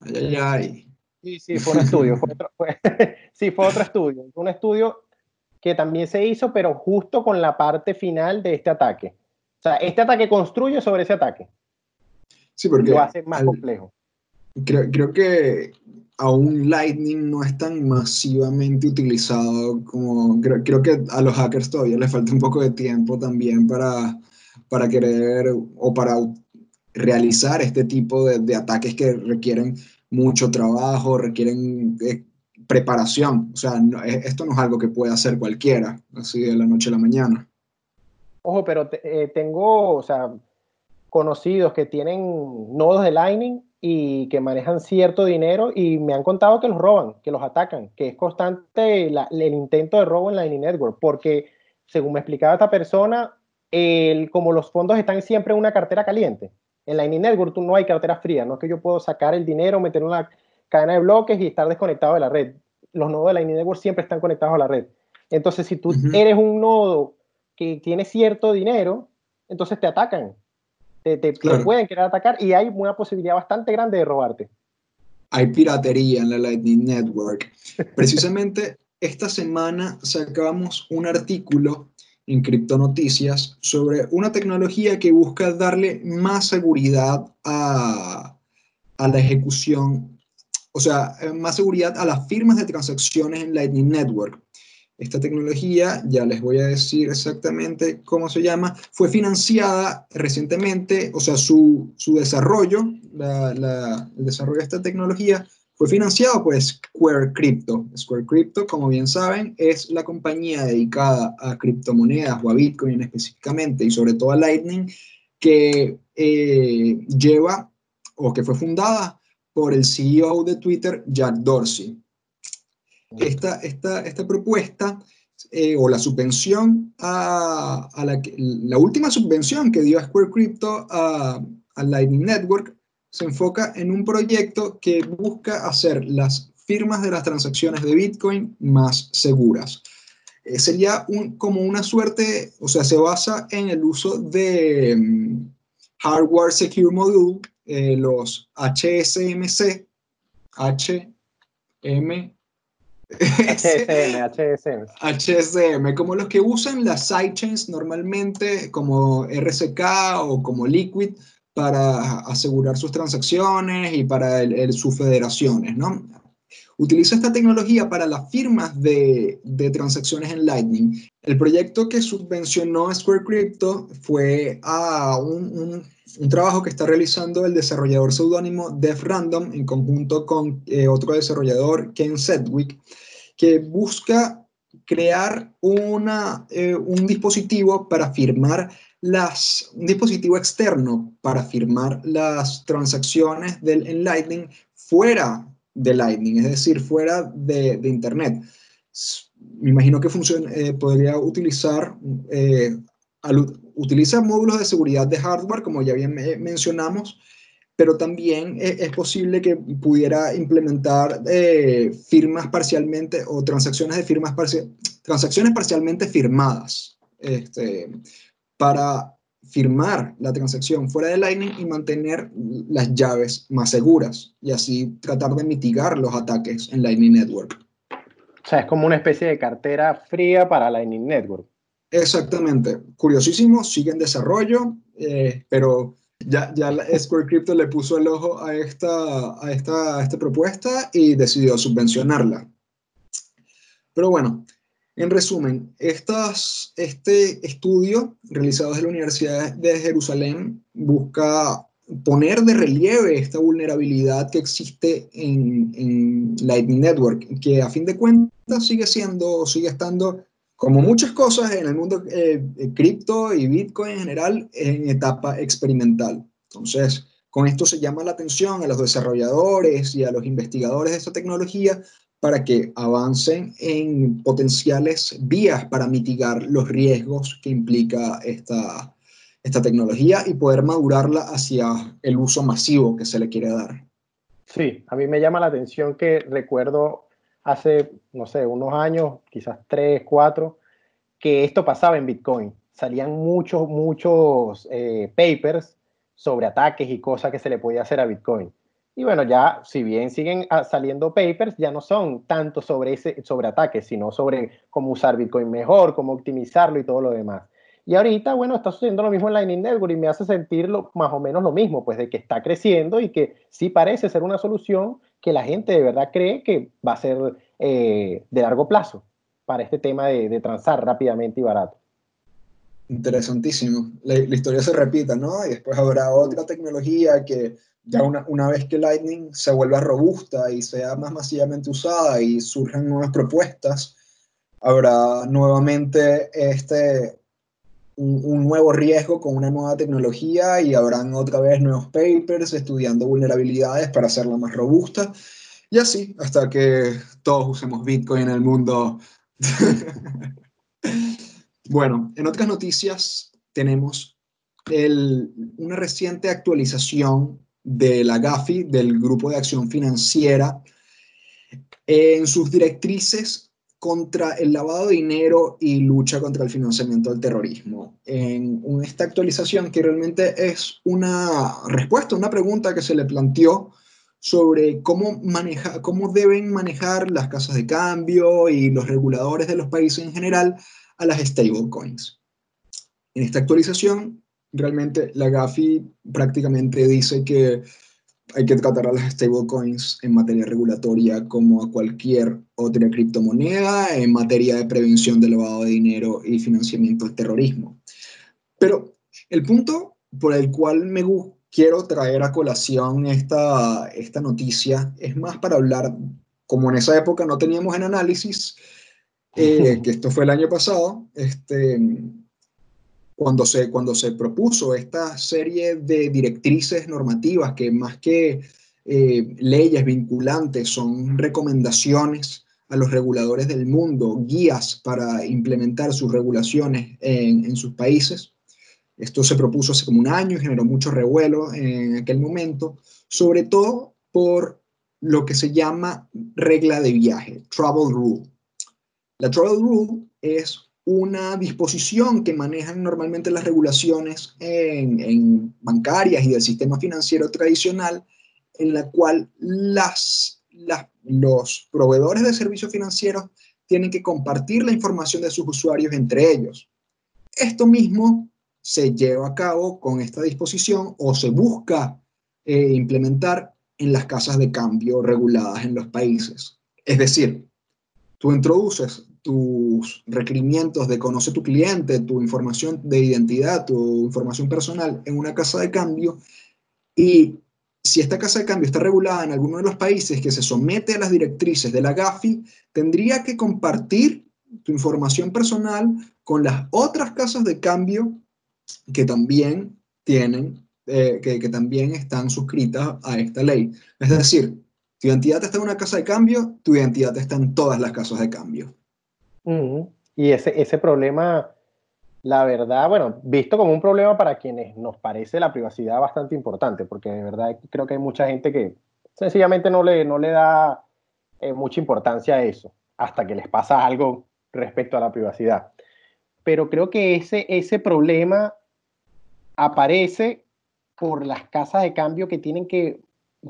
Speaker 1: Ay, ay, ay.
Speaker 2: Sí, sí, fue un estudio. fue otro, sí, fue otro estudio. Fue un estudio que también se hizo, pero justo con la parte final de este ataque. O sea, este ataque construye sobre ese ataque.
Speaker 1: Sí, porque...
Speaker 2: Lo hace más complejo.
Speaker 1: Creo, creo que aún Lightning no es tan masivamente utilizado como creo, que a los hackers todavía les falta un poco de tiempo también para, para querer o para realizar este tipo de, ataques que requieren mucho trabajo, requieren eh, preparación. O sea, esto no es algo que puede hacer cualquiera, así de la noche a la mañana.
Speaker 2: Ojo, pero eh, tengo, o sea, conocidos que tienen nodos de Lightning y que manejan cierto dinero y me han contado que los roban, que los atacan, que es constante el intento de robo en Lightning Network, porque según me explicaba esta persona, el, como los fondos están siempre en una cartera caliente, en Lightning Network tú no hay cartera fría, no es que yo puedo sacar el dinero, meterlo en una cadena de bloques y estar desconectado de la red. Los nodos de Lightning Network siempre están conectados a la red. Entonces, si tú eres un nodo que tiene cierto dinero, entonces te atacan te, pueden querer atacar y hay una posibilidad bastante grande de robarte.
Speaker 1: Hay piratería en la Lightning Network. Precisamente esta semana sacamos un artículo en Noticias sobre una tecnología que busca darle más seguridad a, a la ejecución, o sea, más seguridad a las firmas de transacciones en Lightning Network. esta tecnología, ya les voy a decir exactamente cómo se llama, fue financiada recientemente, o sea, su, su desarrollo, el desarrollo de esta tecnología fue financiado por Square Crypto. Square Crypto, como bien saben, es la compañía dedicada a criptomonedas o a Bitcoin específicamente y sobre todo a Lightning que eh, lleva o que fue fundada por el CEO de Twitter, Jack Dorsey. Esta, esta, esta propuesta eh, o la subvención a, la, última subvención que dio Square Crypto a, a Lightning Network se enfoca en un proyecto que busca hacer las firmas de las transacciones de Bitcoin más seguras. Eh, sería un, como una suerte, o sea, se basa en el uso de mm, Hardware Secure Module, eh, los HSMC, HM,
Speaker 2: HSM, HSM.
Speaker 1: HSM, como los que usan las sidechains normalmente, como RCK o como Liquid, para asegurar sus transacciones y para sus federaciones, ¿no? Utiliza esta tecnología para las firmas de, transacciones en Lightning. El proyecto que subvencionó Square Crypto fue a un, trabajo que está realizando el desarrollador seudónimo Def Random en conjunto con eh, otro desarrollador, Ken Sedgwick, que busca crear una, eh, un dispositivo para firmar las, un dispositivo externo para firmar las transacciones del, en Lightning fuera de Lightning, es decir, fuera de, Internet. Me imagino que eh, podría utilizar, eh, utiliza módulos de seguridad de hardware, como ya bien mencionamos, pero también e, es, posible que pudiera implementar eh, firmas parcialmente o transacciones de firmas transacciones parcialmente firmadas. Este, para firmar la transacción fuera de Lightning y mantener las llaves más seguras y así tratar de mitigar los ataques en Lightning Network.
Speaker 2: O sea, es como una especie de cartera fría para Lightning Network.
Speaker 1: Exactamente. Curiosísimo, sigue en desarrollo, eh, pero ya, ya Square Crypto le puso el ojo a esta, a, esta, a esta propuesta y decidió subvencionarla. Pero bueno, en resumen, este estudio realizado desde la Universidad de Jerusalén busca poner de relieve esta vulnerabilidad que existe en, Lightning Network, que a fin de cuentas sigue siendo, sigue estando, como muchas cosas en el mundo eh, cripto y Bitcoin en general, en etapa experimental. Entonces, con esto se llama la atención a los desarrolladores y a los investigadores de esta tecnología para que avancen en potenciales vías para mitigar los riesgos que implica esta, esta tecnología y poder madurarla hacia el uso masivo que se le quiere dar.
Speaker 2: Sí, a mí me llama la atención que recuerdo hace, no sé, unos años, quizás tres, cuatro, que esto pasaba en Bitcoin. Salían muchos, muchos eh, papers sobre ataques y cosas que se le podía hacer a Bitcoin. Y bueno, ya si bien siguen ah, saliendo papers, ya no son tanto sobre, ese, sobre ataques, sino sobre cómo usar Bitcoin mejor, cómo optimizarlo y todo lo demás. Y ahorita, bueno, está sucediendo lo mismo en Lightning Network y me hace sentir más o menos lo mismo, pues de que está creciendo y que sí parece ser una solución que la gente de verdad cree que va a ser eh, de largo plazo para este tema de, de transar rápidamente y barato.
Speaker 1: Interesantísimo. La, la, historia se repita, ¿no? Y después habrá otra tecnología que ya una, una, vez que Lightning se vuelva robusta y sea más masivamente usada y surjan nuevas propuestas, habrá nuevamente este, un, nuevo riesgo con una nueva tecnología y habrán otra vez nuevos papers estudiando vulnerabilidades para hacerla más robusta. Y así, hasta que todos usemos Bitcoin en el mundo. bueno, en otras noticias tenemos una reciente actualización de la GAFI, del Grupo de Acción Financiera, en sus directrices contra el lavado de dinero y lucha contra el financiamiento del terrorismo. En esta actualización que realmente es una respuesta, una pregunta que se le planteó sobre cómo, maneja, cómo deben manejar las casas de cambio y los reguladores de los países en general a las stablecoins. En esta actualización realmente la GAFI prácticamente dice que hay que tratar a las stablecoins en materia regulatoria como a cualquier otra criptomoneda en materia de prevención del lavado de dinero y financiamiento del terrorismo. Pero el punto por el cual me quiero traer a colación esta, esta noticia es más para hablar, como en esa época no teníamos en análisis, eh, que esto fue el año pasado, este, cuando se, cuando se propuso esta serie de directrices normativas que más que eh, leyes vinculantes son recomendaciones a los reguladores del mundo, guías para implementar sus regulaciones en, en sus países. Esto se propuso hace como un año y generó mucho revuelo en aquel momento, sobre todo por lo que se llama regla de viaje, travel rule. La travel rule es una disposición que manejan normalmente las regulaciones en, bancarias y del sistema financiero tradicional, en la cual los proveedores de servicios financieros tienen que compartir la información de sus usuarios entre ellos. Esto mismo se lleva a cabo con esta disposición o se busca eh, implementar en las casas de cambio reguladas en los países. Es decir, tú introduces tus requerimientos de conocer tu cliente, tu información de identidad, tu información personal en una casa de cambio y si esta casa de cambio está regulada en alguno de los países que se somete a las directrices de la GAFI, tendría que compartir tu información personal con las otras casas de cambio que también tienen, eh, que, que también están suscritas a esta ley. Es decir, tu identidad está en una casa de cambio, tu identidad está en todas las casas de cambio.
Speaker 2: Y ese, ese problema, la verdad, bueno, visto como un problema para quienes nos parece la privacidad bastante importante, porque de verdad creo que hay mucha gente que sencillamente no le, no le da eh, mucha importancia a eso, hasta que les pasa algo respecto a la privacidad. Pero creo que ese, ese problema aparece por las casas de cambio que tienen que,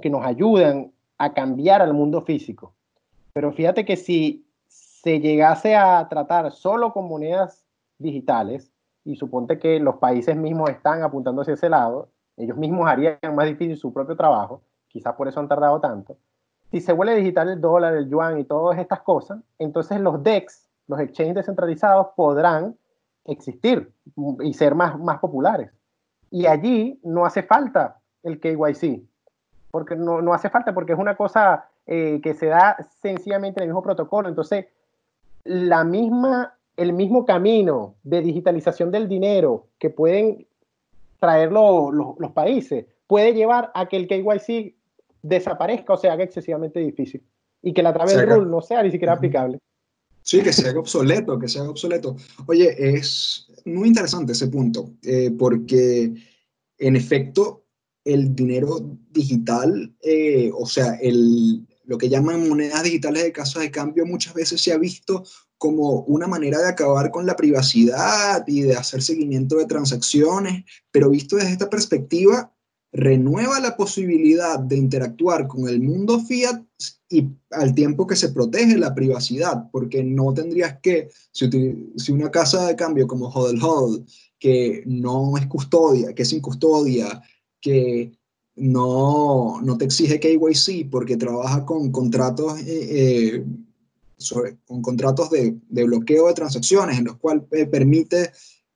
Speaker 2: que nos ayudan a cambiar al mundo físico. Pero fíjate que si se llegase a tratar solo con monedas digitales, y suponte que los países mismos están apuntando hacia ese lado, ellos mismos harían más difícil su propio trabajo, quizás por eso han tardado tanto. Si se vuelve digital el dólar, el yuan y todas estas cosas, entonces los DEX, los exchanges descentralizados, podrán existir y ser más, más populares. Y allí no hace falta el KYC, porque no, no hace falta, porque es una cosa eh, que se da sencillamente en el mismo protocolo. Entonces, la misma, el mismo camino de digitalización del dinero que pueden traer los países puede llevar a que el KYC desaparezca o se haga excesivamente difícil y que la travel rule no sea ni siquiera aplicable.
Speaker 1: Sí, que se haga obsoleto, que se haga obsoleto. Oye, es muy interesante ese punto, eh, porque en efecto el dinero digital, eh, o sea, el, lo que llaman monedas digitales de casa de cambio muchas veces se ha visto como una manera de acabar con la privacidad y de hacer seguimiento de transacciones, pero visto desde esta perspectiva, renueva la posibilidad de interactuar con el mundo fiat y al tiempo que se protege la privacidad, porque no tendrías que, si, una casa de cambio como Hodl Hodl, que no es custodia, que es sin custodia, que no, no te exige KYC porque trabaja con contratos, eh, eh, con contratos de, bloqueo de transacciones, en los cuales eh, permite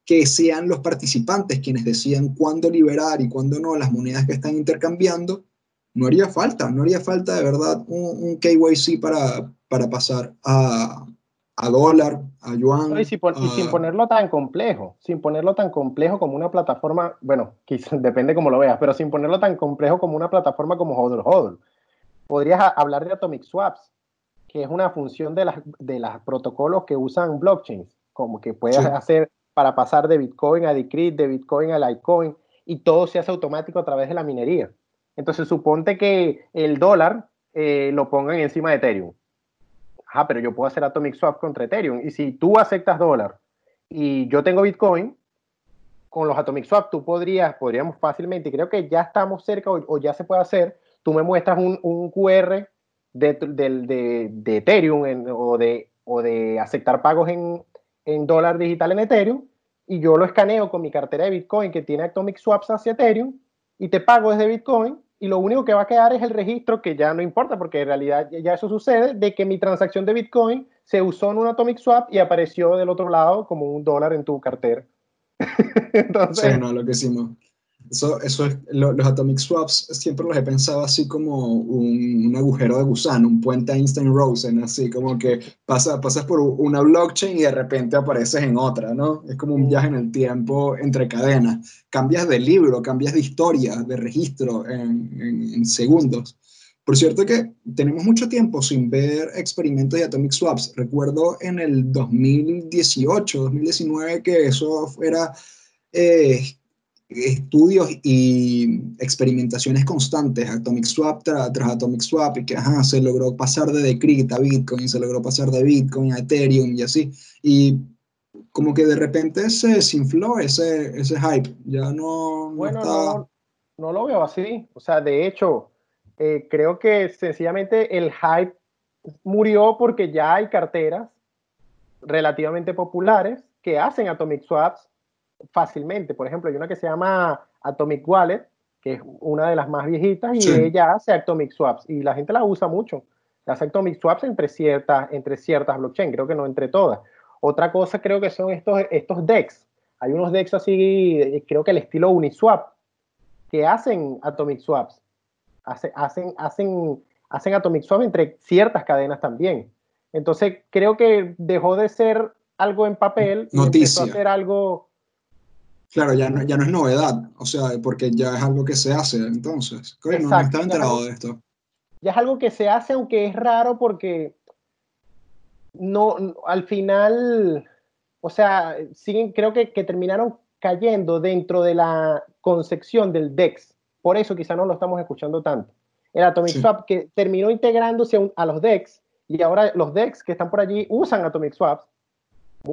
Speaker 1: que sean los participantes quienes deciden cuándo liberar y cuándo no las monedas que están intercambiando, no haría falta, no haría falta de verdad un, un KYC para, para pasar a, a dólar, a yuan.
Speaker 2: y, sin ponerlo tan complejo, sin ponerlo tan complejo como una plataforma, bueno, quizás, depende cómo lo veas, pero sin ponerlo tan complejo como una plataforma como HODL HODL. Podrías hablar de Atomic Swaps, que es una función de, las, de los protocolos que usan blockchains, como que puedes hacer para pasar de Bitcoin a Decrypt, de Bitcoin a Litecoin, y todo se hace automático a través de la minería. Entonces, suponte que el dólar eh, lo pongan encima de Ethereum ah, pero yo puedo hacer Atomic Swap contra Ethereum. Y si tú aceptas dólar y yo tengo Bitcoin, con los Atomic Swap tú podrías, podríamos fácilmente, creo que ya estamos cerca o, ya se puede hacer, tú me muestras un, un QR de, de, de, Ethereum o, de, o de aceptar pagos en, en dólar digital en Ethereum y yo lo escaneo con mi cartera de Bitcoin que tiene Atomic Swaps hacia Ethereum y te pago desde Bitcoin y lo único que va a quedar es el registro que ya no importa porque en realidad ya eso sucede de que mi transacción de Bitcoin se usó en un Atomic Swap y apareció del otro lado como un dólar en tu cartera.
Speaker 1: Entonces, sí, no, lo que hicimos. Eso, eso es, los atomic swaps siempre los he pensado así como un, agujero de gusano, un puente Einstein-Rosen, así como que pasa, pasas por una blockchain y de repente apareces en otra, ¿no? Es como un viaje en el tiempo entre cadenas. Cambias de libro, cambias de historia, de registro en, en segundos. Por cierto que tenemos mucho tiempo sin ver experimentos de atomic swaps. Recuerdo en el 2018, 2019 que eso era eh, estudios y experimentaciones constantes, Atomic Swap tras, Atomic Swap, y que se logró pasar de Decrypt a Bitcoin, se logró pasar de Bitcoin a Ethereum y así. Y como que de repente se desinfló ese, ese hype, ya no,
Speaker 2: bueno, no, no, lo veo así. O sea, de hecho, eh, creo que sencillamente el hype murió porque ya hay carteras relativamente populares que hacen Atomic Swaps fácilmente. Por ejemplo, hay una que se llama Atomic Wallet, que es una de las más viejitas, y ella hace Atomic Swaps, y la gente la usa mucho. Hace Atomic Swaps entre ciertas, entre ciertas blockchains, creo que no entre todas. Otra cosa creo que son estos, estos DEX. Hay unos DEX así, creo que el estilo Uniswap, que hacen Atomic Swaps. hacen, hacen, hacen Atomic Swap entre ciertas cadenas también. Entonces creo que dejó de ser algo en papel y empezó a ser algo
Speaker 1: Claro, ya no, ya no es novedad, o sea, porque ya es algo que se hace, entonces. no, estaba enterado de esto.
Speaker 2: Ya es algo que se hace, aunque es raro porque no, al final, o sea, siguen, creo que, que terminaron cayendo dentro de la concepción del DEX. Por eso quizá no lo estamos escuchando tanto. El Atomic Swap que terminó integrándose a, los DEX y ahora los DEX que están por allí usan Atomic Swaps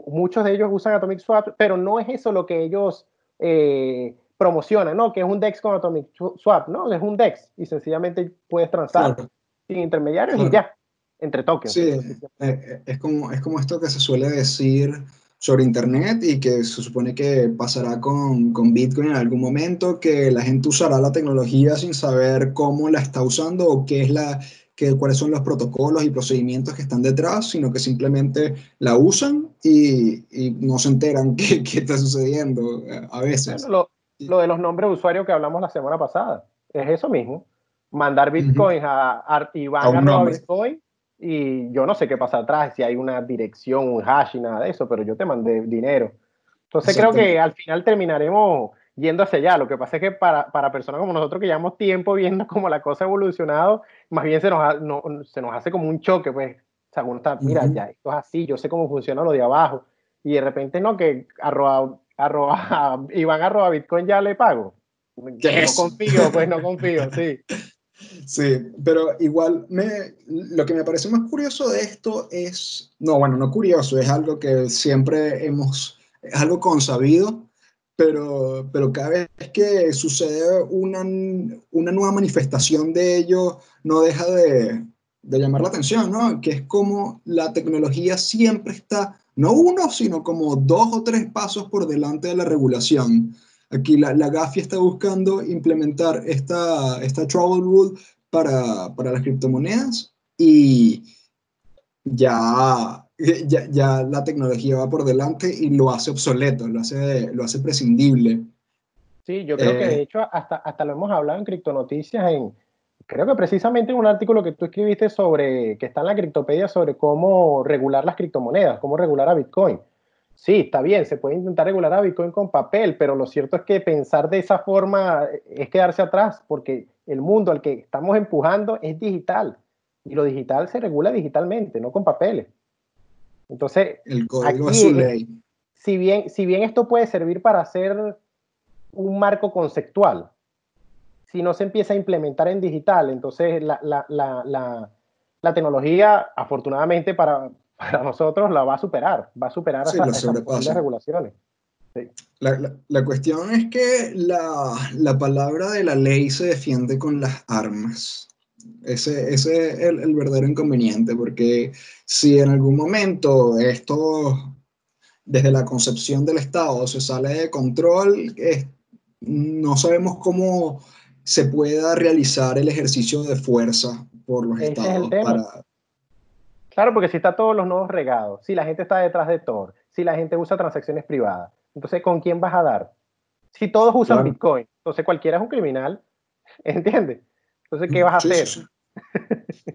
Speaker 2: muchos de ellos usan Atomic Swap, pero no es eso lo que ellos eh, promocionan, ¿no? Que es un DEX con Atomic Swap, ¿no? Es un DEX y sencillamente puedes transar sin intermediarios y ya, entre tokens.
Speaker 1: Sí, eh, eh, es, como, es como esto que se suele decir sobre Internet y que se supone que pasará con, con, Bitcoin en algún momento, que la gente usará la tecnología sin saber cómo la está usando o qué es la, que, cuáles son los protocolos y procedimientos que están detrás, sino que simplemente la usan y, y no se enteran qué, qué, está sucediendo eh, a veces.
Speaker 2: lo, lo, de los nombres de usuario que hablamos la semana pasada, es eso mismo. Mandar bitcoins a, a Iván a Bitcoin y yo no sé qué pasa atrás, si hay una dirección, un hash y nada de eso, pero yo te mandé dinero. Entonces creo que al final terminaremos yendo hacia allá. Lo que pasa es que para, para personas como nosotros que llevamos tiempo viendo cómo la cosa ha evolucionado, más bien se nos, no, se nos hace como un choque, pues. O sea, uno está, mira, ya, esto es así, yo sé cómo funciona lo de abajo. Y de repente, no, que arroba, arroba, Iván arroba Bitcoin ya le pago. ¿Qué no confío, pues no confío, sí.
Speaker 1: Sí, pero igual me, lo que me parece más curioso de esto es, no, bueno, no curioso, es algo que siempre hemos, es algo consabido, pero, pero cada vez que sucede una, una nueva manifestación de ello, no deja de, de, llamar la atención, ¿no? Que es como la tecnología siempre está, no uno, sino como dos o tres pasos por delante de la regulación. Aquí la, la GAFI está buscando implementar esta, esta Trouble Rule para, para las criptomonedas y ya ya, ya, la tecnología va por delante y lo hace obsoleto, lo hace, lo hace prescindible.
Speaker 2: Sí, yo creo que de eh, hecho hasta, hasta lo hemos hablado en Criptonoticias, en, creo que precisamente en un artículo que tú escribiste sobre, que está en la Criptopedia, sobre cómo regular las criptomonedas, cómo regular a Bitcoin. Sí, está bien, se puede intentar regular a Bitcoin con papel, pero lo cierto es que pensar de esa forma es quedarse atrás, porque el mundo al que estamos empujando es digital, y lo digital se regula digitalmente, no con papeles. Entonces,
Speaker 1: el código su ley.
Speaker 2: Si bien, si bien esto puede servir para hacer un marco conceptual, si no se empieza a implementar en digital, entonces la, la, la, la tecnología, afortunadamente para, para, nosotros, la va a superar, va a superar
Speaker 1: sí, esas,
Speaker 2: regulaciones.
Speaker 1: Sí. La, cuestión es que la, palabra de la ley se defiende con las armas. Ese, ese es el, el, verdadero inconveniente, porque si en algún momento esto, desde la concepción del Estado, se sale de control, no sabemos cómo, se pueda realizar el ejercicio de fuerza por los estados
Speaker 2: Claro, porque si está todos los nodos regados, si la gente está detrás de Tor, si la gente usa transacciones privadas, entonces ¿con quién vas a dar? Si todos usan Bitcoin, entonces cualquiera es un criminal, ¿entiendes? Entonces, ¿qué vas a hacer?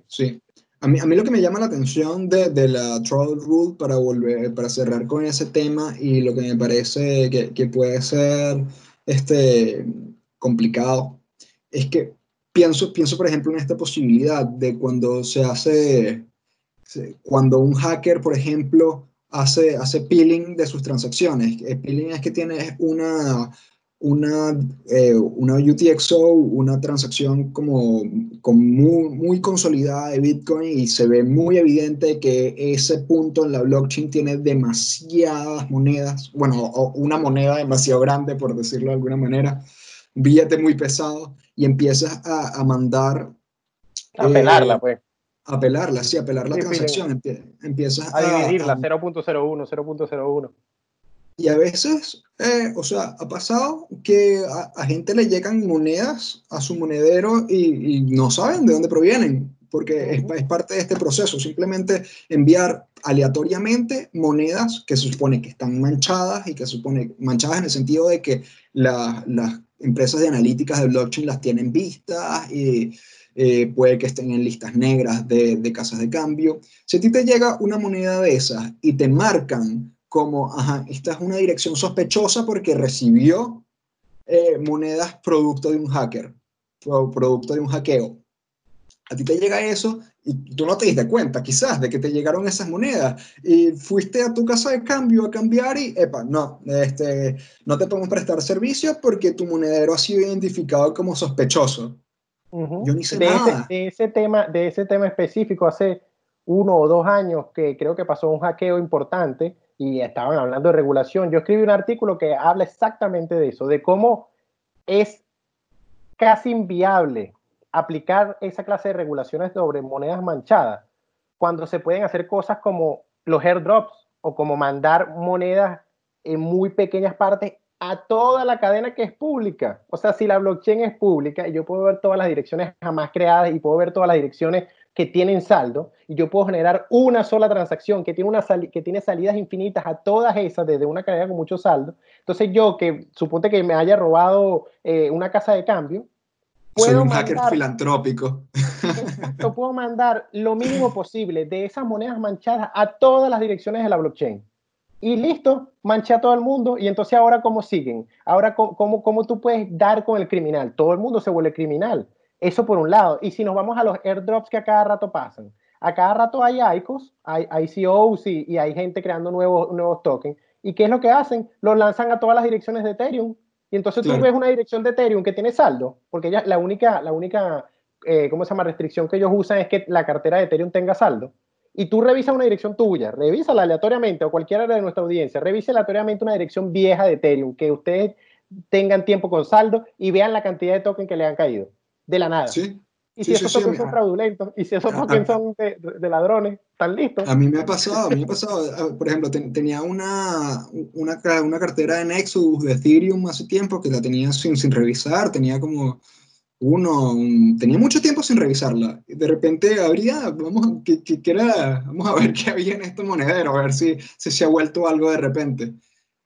Speaker 1: Sí, A, mí, a mí lo que me llama la atención de, de, la Troll Rule, para, volver, para cerrar con ese tema, y lo que me parece que, que puede ser este, complicado, es que pienso, pienso, por ejemplo, en esta posibilidad de cuando se hace, cuando un hacker, por ejemplo, hace, hace peeling de sus transacciones. El peeling es que tiene una, una, eh, una UTXO, una transacción como, muy, muy, consolidada de Bitcoin y se ve muy evidente que ese punto en la blockchain tiene demasiadas monedas, bueno, una moneda demasiado grande, por decirlo de alguna manera, un billete muy pesado, y empiezas a, a mandar...
Speaker 2: A pelarla, eh, pues.
Speaker 1: A pelarla, sí, a pelar la transacción. empiezas
Speaker 2: a, a dividirla, 0.01, 0.01.
Speaker 1: Y a veces, eh, o sea, ha pasado que a, gente le llegan monedas a su monedero y, no saben de dónde provienen, porque es, parte de este proceso. Simplemente enviar aleatoriamente monedas que se supone que están manchadas y que se supone manchadas en el sentido de que las empresas de analíticas de blockchain las tienen vistas y eh, puede que estén en listas negras de, de casas de cambio. Si a ti te llega una moneda de esas y te marcan como, ajá, esta es una dirección sospechosa porque recibió eh, monedas producto de un hacker, producto de un hackeo. A ti te llega eso y tú no te diste cuenta quizás de que te llegaron esas monedas y fuiste a tu casa de cambio a cambiar y, epa, no, este, no te podemos prestar servicio porque tu monedero ha sido identificado como sospechoso.
Speaker 2: Yo ni sé de nada. Ese, de, ese tema, de ese tema específico, hace uno o dos años que creo que pasó un hackeo importante y estaban hablando de regulación. Yo escribí un artículo que habla exactamente de eso, de cómo es casi inviable aplicar esa clase de regulaciones sobre monedas manchadas cuando se pueden hacer cosas como los airdrops o como mandar monedas en muy pequeñas partes a toda la cadena que es pública. O sea, si la blockchain es pública yo puedo ver todas las direcciones jamás creadas y puedo ver todas las direcciones que tienen saldo y yo puedo generar una sola transacción que tiene, una que tiene salidas infinitas a todas esas desde una cadena con mucho saldo. Entonces yo que suponte que me haya robado eh, una casa de cambio,
Speaker 1: puedo Soy un hacker filantrópico.
Speaker 2: Puedo mandar lo mínimo posible de esas monedas manchadas a todas las direcciones de la blockchain. Y listo, manché a todo el mundo. Y entonces ahora, ¿cómo siguen? Ahora, ¿cómo, cómo tú puedes dar con el criminal? Todo el mundo se vuelve criminal. Eso por un lado. Y si nos vamos a los airdrops que a cada rato pasan, a cada rato hay ICOs, hay ICOs y, y hay gente creando nuevos, nuevos tokens. ¿Y qué es lo que hacen? Los lanzan a todas las direcciones de Ethereum. Y entonces tú ves una dirección de Ethereum que tiene saldo, porque ya la única, la única eh, ¿cómo se llama? restricción que ellos usan es que la cartera de Ethereum tenga saldo. Y tú revisas una dirección tuya, revísala aleatoriamente, o cualquiera de nuestra audiencia, revise aleatoriamente una dirección vieja de Ethereum, que ustedes tengan tiempo con saldo y vean la cantidad de tokens que le han caído de la nada.
Speaker 1: Sí.
Speaker 2: Y si esos tokens son fraudulentos, y si esos tokens son de, ladrones, están listos.
Speaker 1: A mí me ha pasado, a mí me ha pasado, por ejemplo, tenía una, una, una, cartera de Nexus de Ethereum hace tiempo que la tenía sin, sin revisar, tenía como uno, tenía mucho tiempo sin revisarla. De repente habría, vamos, que, que, era, vamos a ver qué había en este monedero, a ver si, si se ha vuelto algo de repente.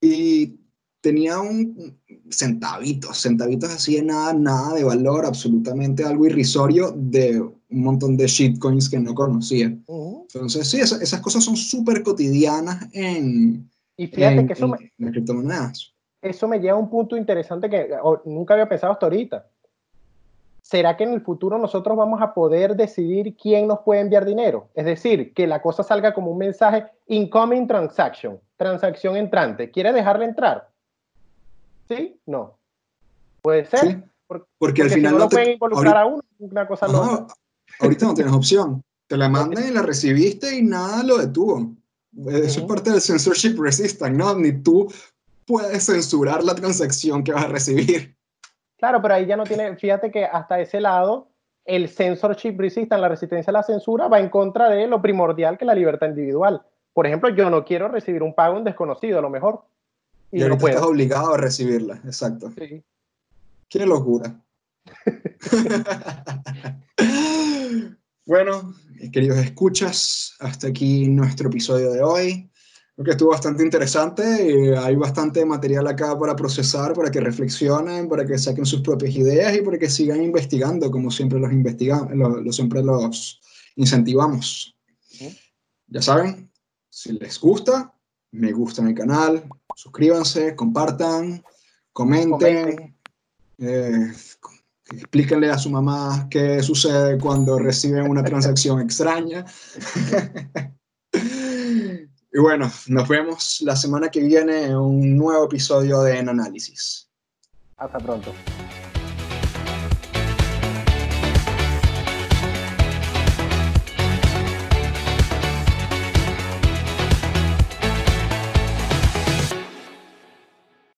Speaker 1: Y tenía un centavitos, centavitos así de nada, nada de valor, absolutamente algo irrisorio de un montón de shitcoins que no conocía. Entonces, sí, esas, cosas son súper cotidianas en,
Speaker 2: y fíjate que eso me, criptomonedas. Eso me lleva a un punto interesante que nunca había pensado hasta ahorita. ¿Será que en el futuro nosotros vamos a poder decidir quién nos puede enviar dinero? Es decir, que la cosa salga como un mensaje incoming transaction, transacción entrante. ¿Quiere dejarle entrar? ¿Sí? No. Puede ser.
Speaker 1: porque, al final
Speaker 2: no, lo pueden involucrar a uno, una cosa no.
Speaker 1: Ahorita no tienes opción. Te la mandan y la recibiste y nada lo detuvo. Eso es parte del censorship resistance, ¿no? Ni tú puedes censurar la transacción que vas a recibir.
Speaker 2: Claro, pero ahí ya no tiene, fíjate que hasta ese lado, el censorship resistance, la resistencia a la censura, va en contra de lo primordial que es la libertad individual. Por ejemplo, yo no quiero recibir un pago en desconocido, a lo mejor.
Speaker 1: Y, ahorita estás obligado a recibirla, exacto. Sí. Qué locura. bueno, queridos escuchas, hasta aquí nuestro episodio de hoy. Creo que estuvo bastante interesante y hay bastante material acá para procesar, para que reflexionen, para que saquen sus propias ideas y para que sigan investigando, como siempre los investigamos, lo, siempre los incentivamos. Ya saben, si les gusta, me gusta en el canal, suscríbanse, compartan, comenten, eh, explíquenle a su mamá qué sucede cuando reciben una transacción extraña. y bueno, nos vemos la semana que viene en un nuevo episodio de En Análisis.
Speaker 2: Hasta pronto.